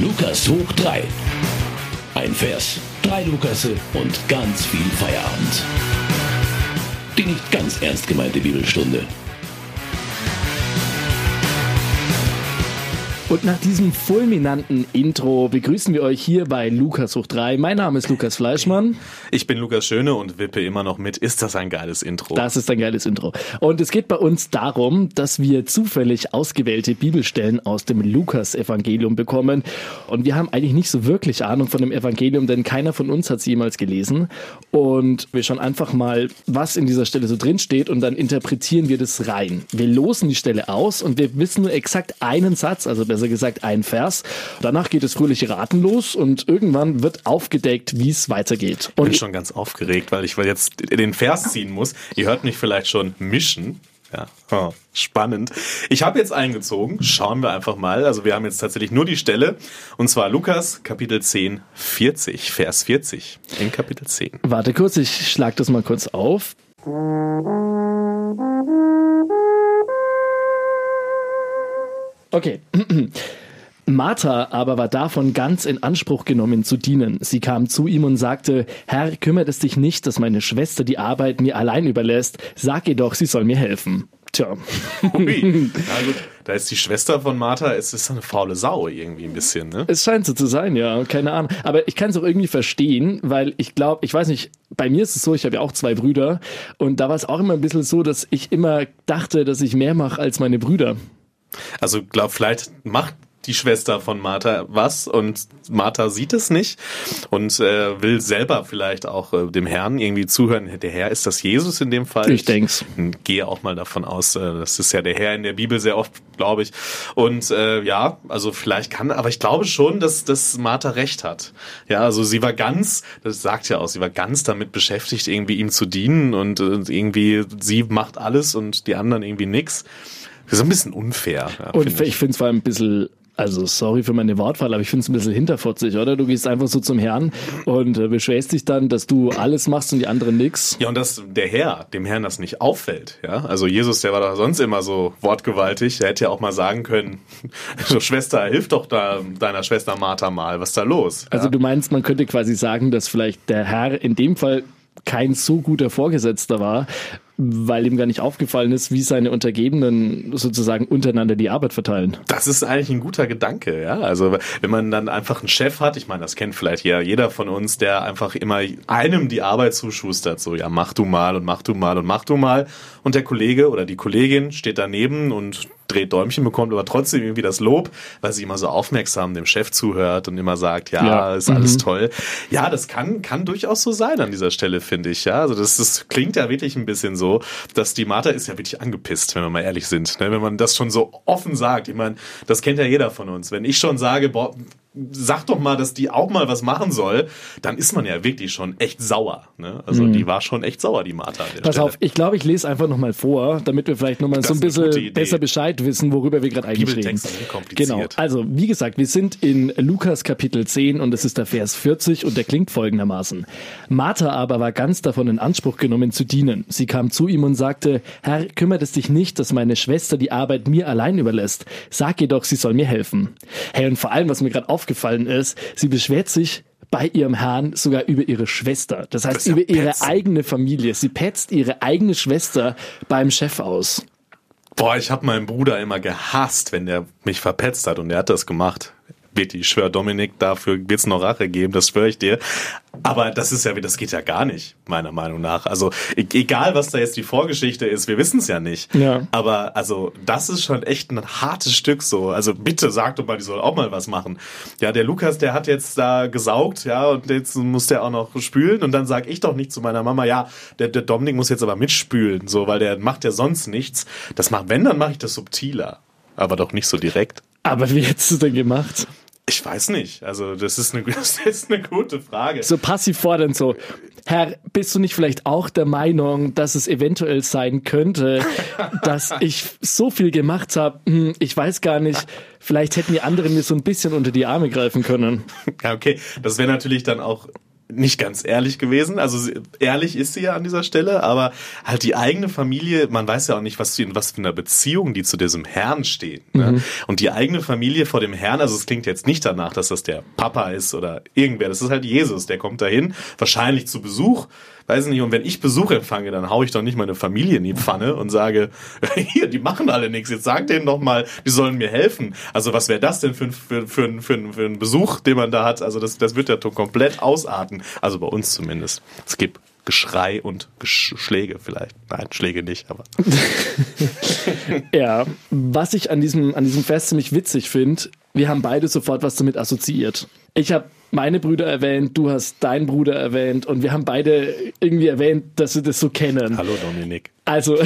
Lukas hoch 3. Ein Vers, drei Lukasse und ganz viel Feierabend. Die nicht ganz ernst gemeinte Bibelstunde. Und nach diesem fulminanten Intro begrüßen wir euch hier bei Lukas hoch 3. Mein Name ist Lukas Fleischmann. Ich bin Lukas Schöne und wippe immer noch mit. Ist das ein geiles Intro? Das ist ein geiles Intro. Und es geht bei uns darum, dass wir zufällig ausgewählte Bibelstellen aus dem Lukas-Evangelium bekommen. Und wir haben eigentlich nicht so wirklich Ahnung von dem Evangelium, denn keiner von uns hat es jemals gelesen. Und wir schauen einfach mal, was in dieser Stelle so drin steht und dann interpretieren wir das rein. Wir losen die Stelle aus und wir wissen nur exakt einen Satz, also besser gesagt ein Vers. Danach geht es fröhliche Raten los und irgendwann wird aufgedeckt, wie es weitergeht. ich Und bin schon ganz aufgeregt, weil ich jetzt den Vers ziehen muss. Ihr hört mich vielleicht schon mischen. Ja, oh, spannend. Ich habe jetzt eingezogen. Schauen wir einfach mal. Also wir haben jetzt tatsächlich nur die Stelle. Und zwar Lukas Kapitel 10, 40, Vers 40 in Kapitel 10. warte kurz, ich schlag das mal kurz auf. Okay. Martha aber war davon ganz in Anspruch genommen zu dienen. Sie kam zu ihm und sagte, Herr, kümmert es dich nicht, dass meine Schwester die Arbeit mir allein überlässt. Sag ihr doch, sie soll mir helfen. Tja. Ui. Gut, da ist die Schwester von Martha. Es ist eine faule Sau irgendwie ein bisschen, ne? Es scheint so zu sein, ja, keine Ahnung. Aber ich kann es auch irgendwie verstehen, weil ich glaube, ich weiß nicht, bei mir ist es so, ich habe ja auch zwei Brüder und da war es auch immer ein bisschen so, dass ich immer dachte, dass ich mehr mache als meine Brüder. Also glaub, vielleicht macht die Schwester von Martha was und Martha sieht es nicht und äh, will selber vielleicht auch äh, dem Herrn irgendwie zuhören. Der Herr ist das Jesus in dem Fall. Ich denk's. Gehe auch mal davon aus, äh, das ist ja der Herr in der Bibel sehr oft, glaube ich. Und äh, ja, also vielleicht kann, aber ich glaube schon, dass, dass Martha recht hat. Ja, also sie war ganz, das sagt ja auch, sie war ganz damit beschäftigt, irgendwie ihm zu dienen und, und irgendwie sie macht alles und die anderen irgendwie nix. So ein bisschen unfair. Ja, Und find ich finde es vor allem ein bisschen, also sorry für meine Wortwahl, aber ich finde es ein bisschen hinterfotzig, oder? Du gehst einfach so zum Herrn und äh, beschwerst dich dann, dass du alles machst und die anderen nix. Ja, und dass der Herr, dem Herrn das nicht auffällt, ja. Also Jesus, der war doch sonst immer so wortgewaltig. Der hätte ja auch mal sagen können, so Schwester, hilf doch da deiner Schwester Martha mal, was ist da los? Also ja? du meinst, man könnte quasi sagen, dass vielleicht der Herr in dem Fall kein so guter Vorgesetzter war, weil ihm gar nicht aufgefallen ist, wie seine Untergebenen sozusagen untereinander die Arbeit verteilen. Das ist eigentlich ein guter Gedanke, ja. Also wenn man dann einfach einen Chef hat, ich meine, das kennt vielleicht ja jeder von uns, der einfach immer einem die Arbeit zuschustert, so ja, mach du mal und mach du mal und mach du mal. Und der Kollege oder die Kollegin steht daneben und dreht Däumchen, bekommt aber trotzdem irgendwie das Lob, weil sie immer so aufmerksam dem Chef zuhört und immer sagt, ja, Ja. ist alles toll. Ja, das kann, kann durchaus so sein an dieser Stelle, finde ich. Ja, also das, das klingt ja wirklich ein bisschen so, dass die Martha ist ja wirklich angepisst, wenn wir mal ehrlich sind. Ne? Wenn man das schon so offen sagt. Ich meine, das kennt ja jeder von uns. Wenn ich schon sage, boah, sag doch mal, dass die auch mal was machen soll, dann ist man ja wirklich schon echt sauer. Ne? Also die war schon echt sauer, die Martha. Mhm. Pass Stelle. auf, ich glaube, ich lese einfach nochmal vor, damit wir vielleicht nochmal so ein bisschen besser Bescheid wissen, worüber wir gerade eigentlich reden. Genau. Also, wie gesagt, wir sind in Lukas Kapitel 10 und es ist der Vers 40 und der klingt folgendermaßen. Martha aber war ganz davon in Anspruch genommen zu dienen. Sie kam zu ihm und sagte, Herr, kümmert es dich nicht, dass meine Schwester die Arbeit mir allein überlässt. Sag ihr doch, sie soll mir helfen. Hey, und vor allem, was mir gerade aufgefallen ist, sie beschwert sich bei ihrem Herrn sogar über ihre Schwester. Das heißt, Das ja über ihre Petzen. eigene Familie. Sie petzt ihre eigene Schwester beim Chef aus. Boah, ich habe meinen Bruder immer gehasst, wenn der mich verpetzt hat und der hat das gemacht. Wirklich, ich schwöre, Dominik, dafür wird's noch Rache geben, das schwöre ich dir. Aber das ist ja, das geht ja gar nicht, meiner Meinung nach. Also e- egal, was da jetzt die Vorgeschichte ist, wir wissen es ja nicht. Ja. Aber also das ist schon echt ein hartes Stück so. Also bitte sag doch mal, die soll auch mal was machen. Ja, der Lukas, der hat jetzt da gesaugt, ja, und jetzt muss der auch noch spülen und dann sag ich doch nicht zu meiner Mama, ja, der, der Dominik muss jetzt aber mitspülen, so, weil der macht ja sonst nichts. Das macht, wenn, dann mache ich das subtiler, aber doch nicht so direkt. Aber wie hättest du denn gemacht? Ich weiß nicht. Also das ist eine, das ist eine gute Frage. So passiv fordernd so. Herr, bist du nicht vielleicht auch der Meinung, dass es eventuell sein könnte, dass ich so viel gemacht habe? Hm, ich weiß gar nicht. Vielleicht hätten die anderen mir so ein bisschen unter die Arme greifen können. Ja, okay. Das wäre natürlich dann auch nicht ganz ehrlich gewesen. Also ehrlich ist sie ja an dieser Stelle, aber halt die eigene Familie, man weiß ja auch nicht, was, in was für einer Beziehung die zu diesem Herrn steht. Ne? Mhm. Und die eigene Familie vor dem Herrn, also es klingt jetzt nicht danach, dass das der Papa ist oder irgendwer, das ist halt Jesus, der kommt dahin, wahrscheinlich zu Besuch weiß nicht, und wenn ich Besuch empfange, dann hau ich doch nicht meine Familie in die Pfanne und sage, hier, die machen alle nichts, jetzt sag denen doch mal, die sollen mir helfen. Also was wäre das denn für, für, für, für, für ein Besuch, den man da hat? Also das, das wird ja komplett ausarten. Also bei uns zumindest. Es gibt Geschrei und Gesch Schläge vielleicht. Nein, Schläge nicht, aber. ja, was ich an diesem, an diesem Fest ziemlich witzig finde, wir haben beide sofort was damit assoziiert. Ich habe meine Brüder erwähnt, du hast deinen Bruder erwähnt und wir haben beide irgendwie erwähnt, dass wir das so kennen. Hallo Dominik. Also,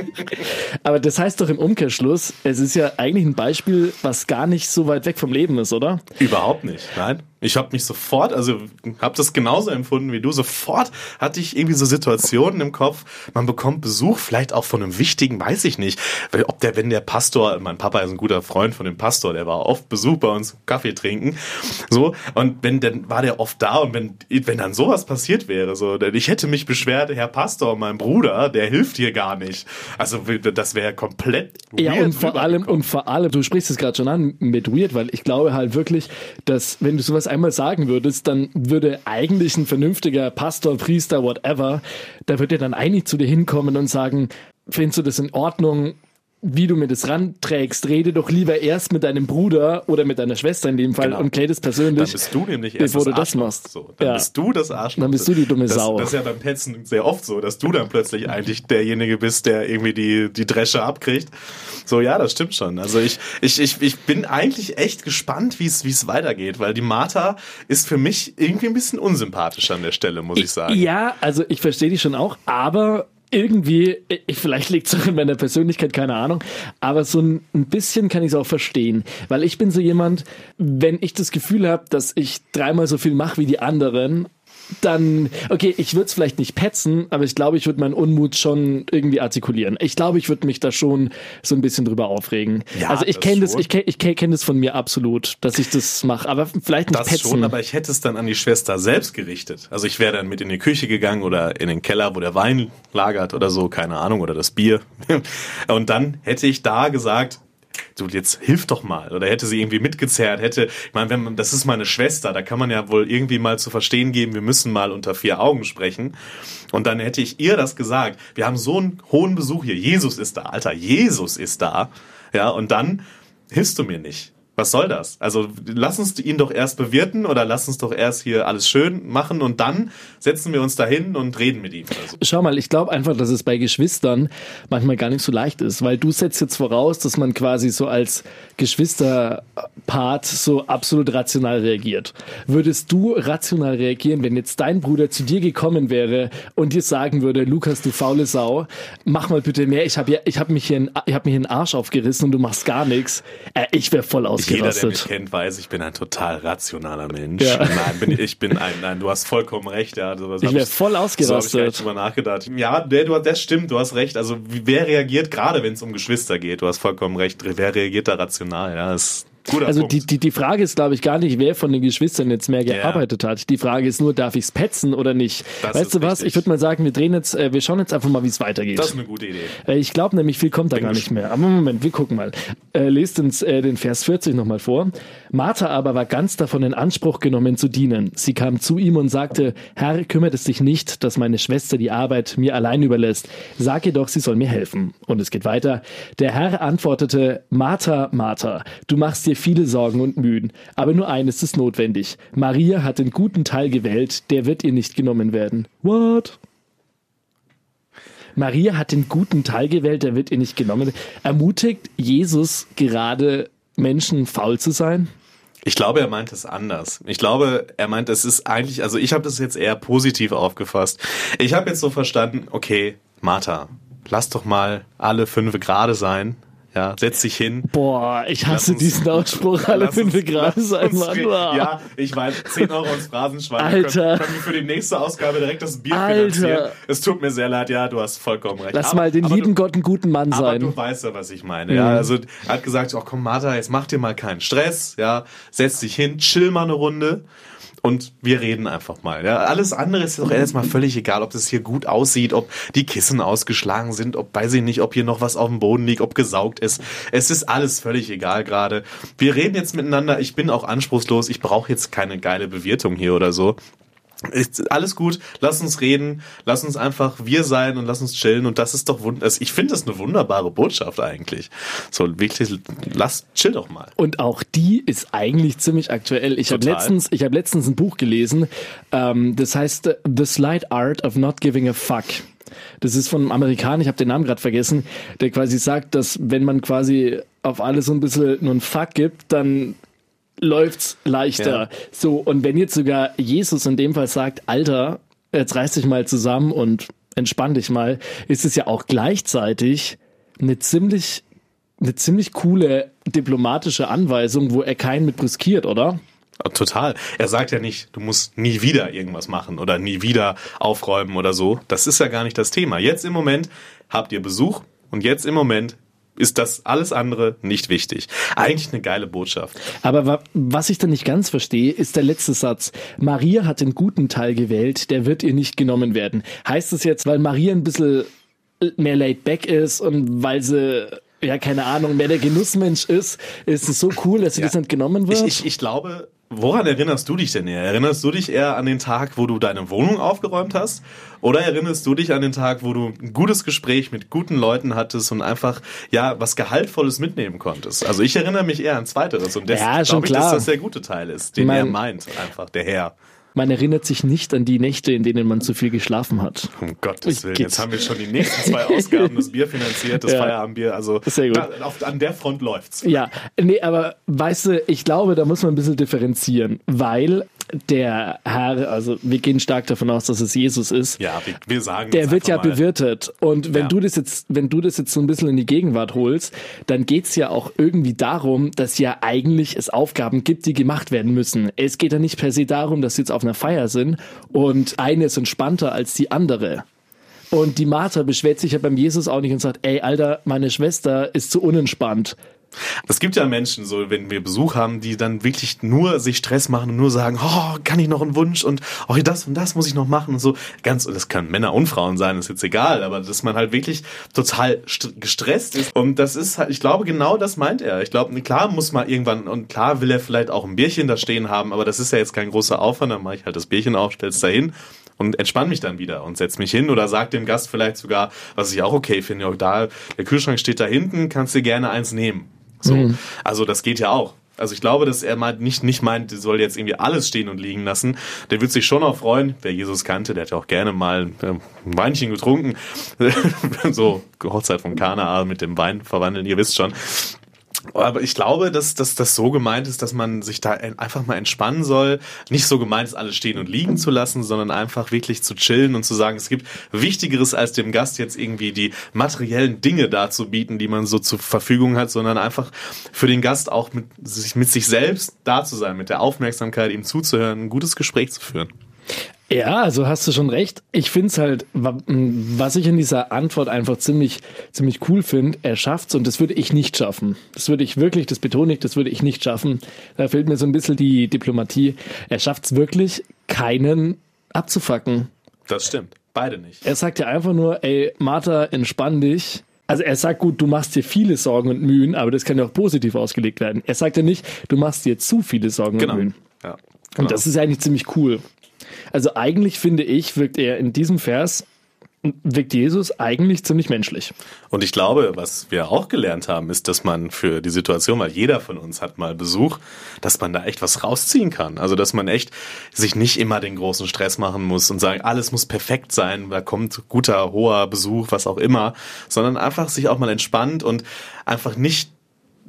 aber das heißt doch im Umkehrschluss, es ist ja eigentlich ein Beispiel, was gar nicht so weit weg vom Leben ist, oder? Überhaupt nicht, nein. Ich habe mich sofort, also habe das genauso empfunden wie du. Sofort hatte ich irgendwie so Situationen im Kopf. Man bekommt Besuch, vielleicht auch von einem wichtigen, weiß ich nicht. Weil ob der, wenn der Pastor, mein Papa ist ein guter Freund von dem Pastor, der war oft Besuch bei uns Kaffee trinken, so und wenn dann war der oft da und wenn wenn dann sowas passiert wäre, so, denn ich hätte mich beschwert, Herr Pastor, mein Bruder, der hilft hier gar nicht. Also das wäre komplett weird Ja und vor allem und vor allem, du sprichst es gerade schon an mit weird, weil ich glaube halt wirklich, dass wenn du sowas einmal sagen würdest, dann würde eigentlich ein vernünftiger Pastor, Priester, whatever, da würde dann eigentlich zu dir hinkommen und sagen, findest du das in Ordnung? Wie du mir das ranträgst, rede doch lieber erst mit deinem Bruder oder mit deiner Schwester in dem Fall genau. und klär das persönlich. Dann bist du nämlich erst bevor du das machst. So, dann ja. bist du das Arschloch. Dann bist du die dumme das, Sau. Das ist ja beim Petzen sehr oft so, dass du dann plötzlich eigentlich derjenige bist, der irgendwie die, die Dresche abkriegt. So, ja, das stimmt schon. Also ich, ich, ich, ich bin eigentlich echt gespannt, wie es, wie es weitergeht, weil die Martha ist für mich irgendwie ein bisschen unsympathisch an der Stelle, muss ich sagen. Ja, also ich verstehe die schon auch, aber irgendwie, ich, vielleicht liegt es auch in meiner Persönlichkeit, keine Ahnung, aber so ein bisschen kann ich es auch verstehen, weil ich bin so jemand, wenn ich das Gefühl habe, dass ich dreimal so viel mache wie die anderen dann, okay, ich würde es vielleicht nicht petzen, aber ich glaube, ich würde meinen Unmut schon irgendwie artikulieren. Ich glaube, ich würde mich da schon so ein bisschen drüber aufregen. Ja, also ich kenne das, ich kenne ich kenn das von mir absolut, dass ich das mache, aber vielleicht nicht das petzen. schon, aber ich hätte es dann an die Schwester selbst gerichtet. Also ich wäre dann mit in die Küche gegangen oder in den Keller, wo der Wein lagert oder so, keine Ahnung, oder das Bier. Und dann hätte ich da gesagt, du jetzt hilf doch mal. Oder hätte sie irgendwie mitgezerrt hätte ich meine wenn man das ist meine Schwester da kann man ja wohl irgendwie mal zu verstehen geben wir müssen mal unter vier Augen sprechen. Und dann hätte ich ihr das gesagt wir haben so einen hohen Besuch hier Jesus ist da alter Jesus ist da. Ja und dann hilfst du mir nicht was soll das? Also lass uns ihn doch erst bewirten oder lass uns doch erst hier alles schön machen und dann setzen wir uns dahin und reden mit ihm. Also. Schau mal, ich glaube einfach, dass es bei Geschwistern manchmal gar nicht so leicht ist, weil du setzt jetzt voraus, dass man quasi so als Geschwisterpart so absolut rational reagiert. Würdest du rational reagieren, wenn jetzt dein Bruder zu dir gekommen wäre und dir sagen würde, Lukas, du faule Sau, mach mal bitte mehr, ich habe ja, hab mich hier, ich hab einen Arsch aufgerissen und du machst gar nichts. Äh, ich wäre voll aus jeder, der mich kennt, weiß, ich bin ein total rationaler Mensch. Ja. Nein, bin, ich bin ein, nein, du hast vollkommen recht. Ja, sowas ich wäre voll ausgerastet. So habe ich drüber nachgedacht. Ja, der, du, das stimmt, du hast recht. Also wer reagiert, gerade wenn es um Geschwister geht, du hast vollkommen recht, wer reagiert da rational? Ja, das Guter also die, die, die Frage ist, glaube ich, gar nicht, wer von den Geschwistern jetzt mehr gearbeitet yeah. hat. Die Frage ist nur, darf ich es petzen oder nicht? Das weißt du was? Richtig. Ich würde mal sagen, wir drehen jetzt, äh, wir schauen jetzt einfach mal, wie es weitergeht. Das ist eine gute Idee. Äh, ich glaube nämlich, viel kommt Bin da gar nicht mehr. Aber Moment, wir gucken mal. Äh, lest uns äh, den Vers 40 nochmal vor. Martha aber war ganz davon in Anspruch genommen zu dienen. Sie kam zu ihm und sagte, Herr, kümmert es dich nicht, dass meine Schwester die Arbeit mir allein überlässt. Sag ihr doch, sie soll mir helfen. Und es geht weiter. Der Herr antwortete, Martha, Martha, du machst dir viele Sorgen und Mühen, aber nur eines ist notwendig. Maria hat den guten Teil gewählt, der wird ihr nicht genommen werden. What? Maria hat den guten Teil gewählt, der wird ihr nicht genommen. Ermutigt Jesus gerade Menschen faul zu sein? Ich glaube, er meint es anders. Ich glaube, er meint, es ist eigentlich, also ich habe das jetzt eher positiv aufgefasst. Ich habe jetzt so verstanden, okay, Martha, lass doch mal alle fünf gerade sein. Ja, setz dich hin. Boah, ich hasse uns, diesen Ausspruch, alle fünf Grad sein, Mann. Ja, ich weiß, 10 Euro ins Phrasenschwein. Alter. Können, wir für die nächste Ausgabe direkt das Bier Alter. finanzieren. Es tut mir sehr leid, ja, du hast vollkommen recht. Lass aber, mal den lieben du, Gott einen guten Mann sein. Aber du weißt ja, was ich meine. Mhm. Ja, also er hat gesagt, oh komm, Martha, jetzt mach dir mal keinen Stress, ja, setz dich hin, chill mal eine Runde. Und wir reden einfach mal. Ja, alles andere ist doch erstmal völlig egal, ob das hier gut aussieht, ob die Kissen ausgeschlagen sind, ob weiß ich nicht, ob hier noch was auf dem Boden liegt, ob gesaugt ist. Es ist alles völlig egal gerade. Wir reden jetzt miteinander. Ich bin auch anspruchslos. Ich brauche jetzt keine geile Bewirtung hier oder so. Ist alles gut, lass uns reden, lass uns einfach wir sein und lass uns chillen und das ist doch wunderbar. Also ich finde das eine wunderbare Botschaft eigentlich. So wirklich, lass chill doch mal. Und auch die ist eigentlich ziemlich aktuell. Ich habe letztens, ich habe letztens ein Buch gelesen, ähm, das heißt The Slight Art of Not Giving a Fuck. Das ist von einem Amerikaner, ich habe den Namen gerade vergessen, der quasi sagt, dass wenn man quasi auf alles so ein bisschen nur ein Fuck gibt, dann läuft's leichter. Ja. So, und wenn jetzt sogar Jesus in dem Fall sagt, Alter, jetzt reiß dich mal zusammen und entspann dich mal, ist es ja auch gleichzeitig eine ziemlich, eine ziemlich coole diplomatische Anweisung, wo er keinen mit brüskiert, oder? Total. Er sagt ja nicht, du musst nie wieder irgendwas machen oder nie wieder aufräumen oder so. Das ist ja gar nicht das Thema. Jetzt im Moment habt ihr Besuch und jetzt im Moment ist das alles andere nicht wichtig. Eigentlich eine geile Botschaft. Aber was ich da nicht ganz verstehe, ist der letzte Satz. Maria hat den guten Teil gewählt, der wird ihr nicht genommen werden. Heißt das jetzt, weil Maria ein bisschen mehr laid back ist und weil sie ja, keine Ahnung, mehr der Genussmensch ist, ist es so cool, dass sie ja. das nicht genommen wird? Ich, ich, ich glaube, Woran erinnerst du dich denn eher? Erinnerst du dich eher an den Tag, wo du deine Wohnung aufgeräumt hast? Oder erinnerst du dich an den Tag, wo du ein gutes Gespräch mit guten Leuten hattest und einfach, ja, was Gehaltvolles mitnehmen konntest? Also ich erinnere mich eher an Zweiteres und deswegen ja, glaube ich, dass das der gute Teil ist, den mein, er meint, einfach, der Herr. Man erinnert sich nicht an die Nächte, in denen man zu viel geschlafen hat. Um Gottes Willen, jetzt haben wir schon die nächsten zwei Ausgaben des Bier finanziert, das ja. Feierabendbier. Also da, auf, an der Front läuft's. Ja, nee, aber weißt du, ich glaube, da muss man ein bisschen differenzieren, weil der Herr, also wir gehen stark davon aus, dass es Jesus ist. Ja, wir, wir sagen Der wird ja mal. bewirtet. Und wenn ja. du das jetzt, wenn du das jetzt so ein bisschen in die Gegenwart holst, dann geht's ja auch irgendwie darum, dass ja eigentlich es Aufgaben gibt, die gemacht werden müssen. Es geht ja nicht per se darum, dass jetzt auf einer Feier sind und eine ist entspannter als die andere. Und die Martha beschwert sich ja beim Jesus auch nicht und sagt, ey, Alter, meine Schwester ist zu unentspannt. Es gibt ja Menschen, so wenn wir Besuch haben, die dann wirklich nur sich Stress machen und nur sagen, oh, kann ich noch einen Wunsch und oh, das und das muss ich noch machen und so. Ganz, das kann Männer und Frauen sein, ist jetzt egal, aber dass man halt wirklich total gestresst ist. Und das ist halt, ich glaube, genau das meint er. Ich glaube, klar muss man irgendwann, und klar will er vielleicht auch ein Bierchen da stehen haben, aber das ist ja jetzt kein großer Aufwand, dann mache ich halt das Bierchen auf, stell's da hin und entspann mich dann wieder und setz mich hin oder sag dem Gast vielleicht sogar, was ich auch okay finde, auch da, der Kühlschrank steht da hinten, kannst dir gerne eins nehmen. So. Mhm. Also das geht ja auch. Also ich glaube, dass er meint, nicht, nicht meint, soll jetzt irgendwie alles stehen und liegen lassen. Der wird sich schon auch freuen. Wer Jesus kannte, der hat ja auch gerne mal äh, ein Weinchen getrunken. so Hochzeit von Kana mit dem Wein verwandeln, ihr wisst schon. Aber ich glaube, dass, dass das so gemeint ist, dass man sich da einfach mal entspannen soll. Nicht so gemeint ist, alles stehen und liegen zu lassen, sondern einfach wirklich zu chillen und zu sagen, es gibt Wichtigeres als dem Gast jetzt irgendwie die materiellen Dinge darzubieten, die man so zur Verfügung hat, sondern einfach für den Gast auch mit sich, mit sich selbst da zu sein, mit der Aufmerksamkeit ihm zuzuhören, ein gutes Gespräch zu führen. Ja, also hast du schon recht. Ich finde es halt, was ich in dieser Antwort einfach ziemlich, ziemlich cool finde, er schafft's und das würde ich nicht schaffen. Das würde ich wirklich, das betone ich, das würde ich nicht schaffen. Da fehlt mir so ein bisschen die Diplomatie. Er schafft's wirklich, keinen abzufacken. Das stimmt. Beide nicht. Er sagt ja einfach nur, ey, Martha, entspann dich. Also er sagt gut, du machst dir viele Sorgen und Mühen, aber das kann ja auch positiv ausgelegt werden. Er sagt ja nicht, du machst dir zu viele Sorgen genau. und Mühen. Ja, genau. Und das ist eigentlich ziemlich cool. Also eigentlich finde ich, wirkt er in diesem Vers wirkt Jesus eigentlich ziemlich menschlich. Und ich glaube, was wir auch gelernt haben, ist, dass man für die Situation, weil jeder von uns hat mal Besuch, dass man da echt was rausziehen kann. Also, dass man echt sich nicht immer den großen Stress machen muss und sagen, alles muss perfekt sein, da kommt guter, hoher Besuch, was auch immer, sondern einfach sich auch mal entspannt und einfach nicht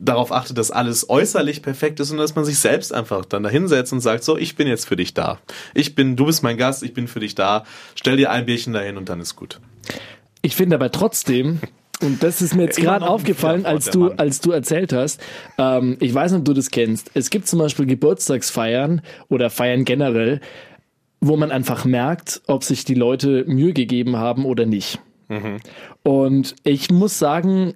darauf achtet, dass alles äußerlich perfekt ist und dass man sich selbst einfach dann dahinsetzt und sagt, so, ich bin jetzt für dich da. Ich bin, du bist mein Gast, ich bin für dich da. Stell dir ein Bierchen dahin und dann ist gut. Ich finde aber trotzdem, und das ist mir jetzt gerade aufgefallen, als du, als du erzählt hast. Ähm, ich weiß nicht, ob du das kennst. Es gibt zum Beispiel Geburtstagsfeiern oder Feiern generell, wo man einfach merkt, ob sich die Leute Mühe gegeben haben oder nicht. Mhm. Und ich muss sagen,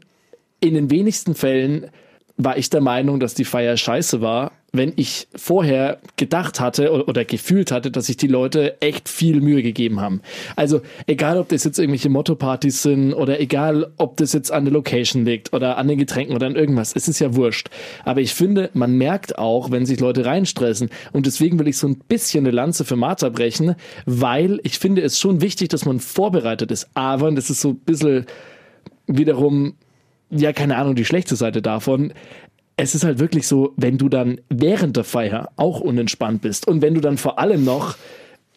in den wenigsten Fällen war ich der Meinung, dass die Feier scheiße war, wenn ich vorher gedacht hatte oder, oder gefühlt hatte, dass sich die Leute echt viel Mühe gegeben haben. Also egal, ob das jetzt irgendwelche Motto-Partys sind oder egal, ob das jetzt an der Location liegt oder an den Getränken oder an irgendwas, es ist ja wurscht. Aber ich finde, man merkt auch, wenn sich Leute reinstressen und deswegen will ich so ein bisschen eine Lanze für Martha brechen, weil ich finde es schon wichtig, dass man vorbereitet ist. Aber, und das ist so ein bisschen wiederum ja, keine Ahnung, die schlechte Seite davon es ist halt wirklich so, wenn du dann während der Feier auch unentspannt bist und wenn du dann vor allem noch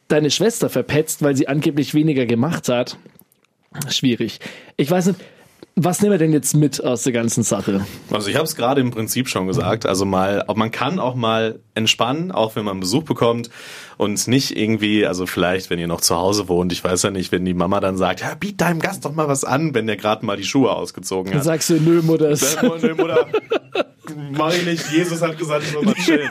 deine Schwester verpetzt, weil sie angeblich weniger gemacht hat, schwierig. Ich weiß nicht, was nehmen wir denn jetzt mit aus der ganzen Sache? Also ich habe es gerade im Prinzip schon gesagt. Also mal, man kann auch mal entspannen, auch wenn man Besuch bekommt und nicht irgendwie, also vielleicht, wenn ihr noch zu Hause wohnt, ich weiß ja nicht, wenn die Mama dann sagt, ja, biet deinem Gast doch mal was an, wenn der gerade mal die Schuhe ausgezogen hat. Dann sagst du, nö, Mutter. Nö, Mutter, mach ich nicht. Jesus hat gesagt, ich soll mal chillen.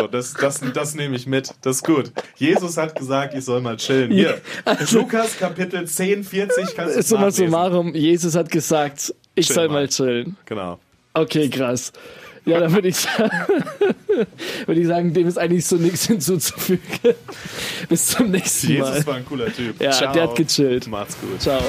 So, das, das, das nehme ich mit. Das ist gut. Jesus hat gesagt, ich soll mal chillen. Hier, also, Lukas Kapitel 10, 40, kannst du Summa summarum, Jesus hat gesagt, ich Chill soll mal. mal chillen. Genau. Okay, krass. Ja, dann würde ich, sagen, würde ich sagen, dem ist eigentlich so nichts hinzuzufügen. Bis zum nächsten Mal. Jesus war ein cooler Typ. Ja, Ciao. der hat gechillt. Macht's gut. Ciao.